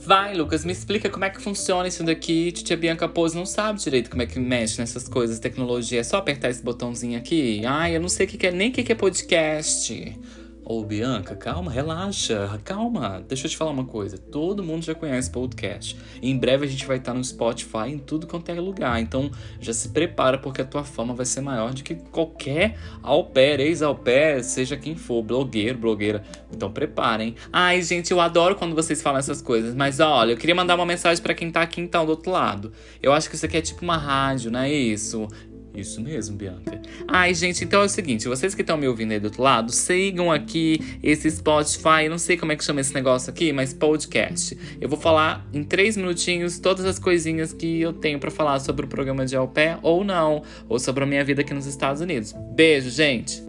Vai, Lucas, me explica como é que funciona isso daqui. Titia Bianca Pose não sabe direito como é que mexe nessas coisas, tecnologia. É só apertar esse botãozinho aqui. Ai, eu não sei o que é, nem o que é podcast. Ô, Bianca, calma, relaxa, calma. Deixa eu te falar uma coisa. Todo mundo já conhece podcast. em breve a gente vai estar no Spotify em tudo quanto é lugar. Então já se prepara porque a tua fama vai ser maior do que qualquer au pair, ex-au pair, seja quem for, blogueiro, blogueira. Então preparem. Ai, gente, eu adoro quando vocês falam essas coisas. Mas olha, eu queria mandar uma mensagem para quem tá aqui então do outro lado. Eu acho que isso aqui é tipo uma rádio, não é isso? Isso mesmo, Bianca. Ai, gente, então é o seguinte: vocês que estão me ouvindo aí do outro lado, sigam aqui esse Spotify. Não sei como é que chama esse negócio aqui, mas podcast. Eu vou falar em três minutinhos todas as coisinhas que eu tenho para falar sobre o programa de Au Pair ou não, ou sobre a minha vida aqui nos Estados Unidos. Beijo, gente!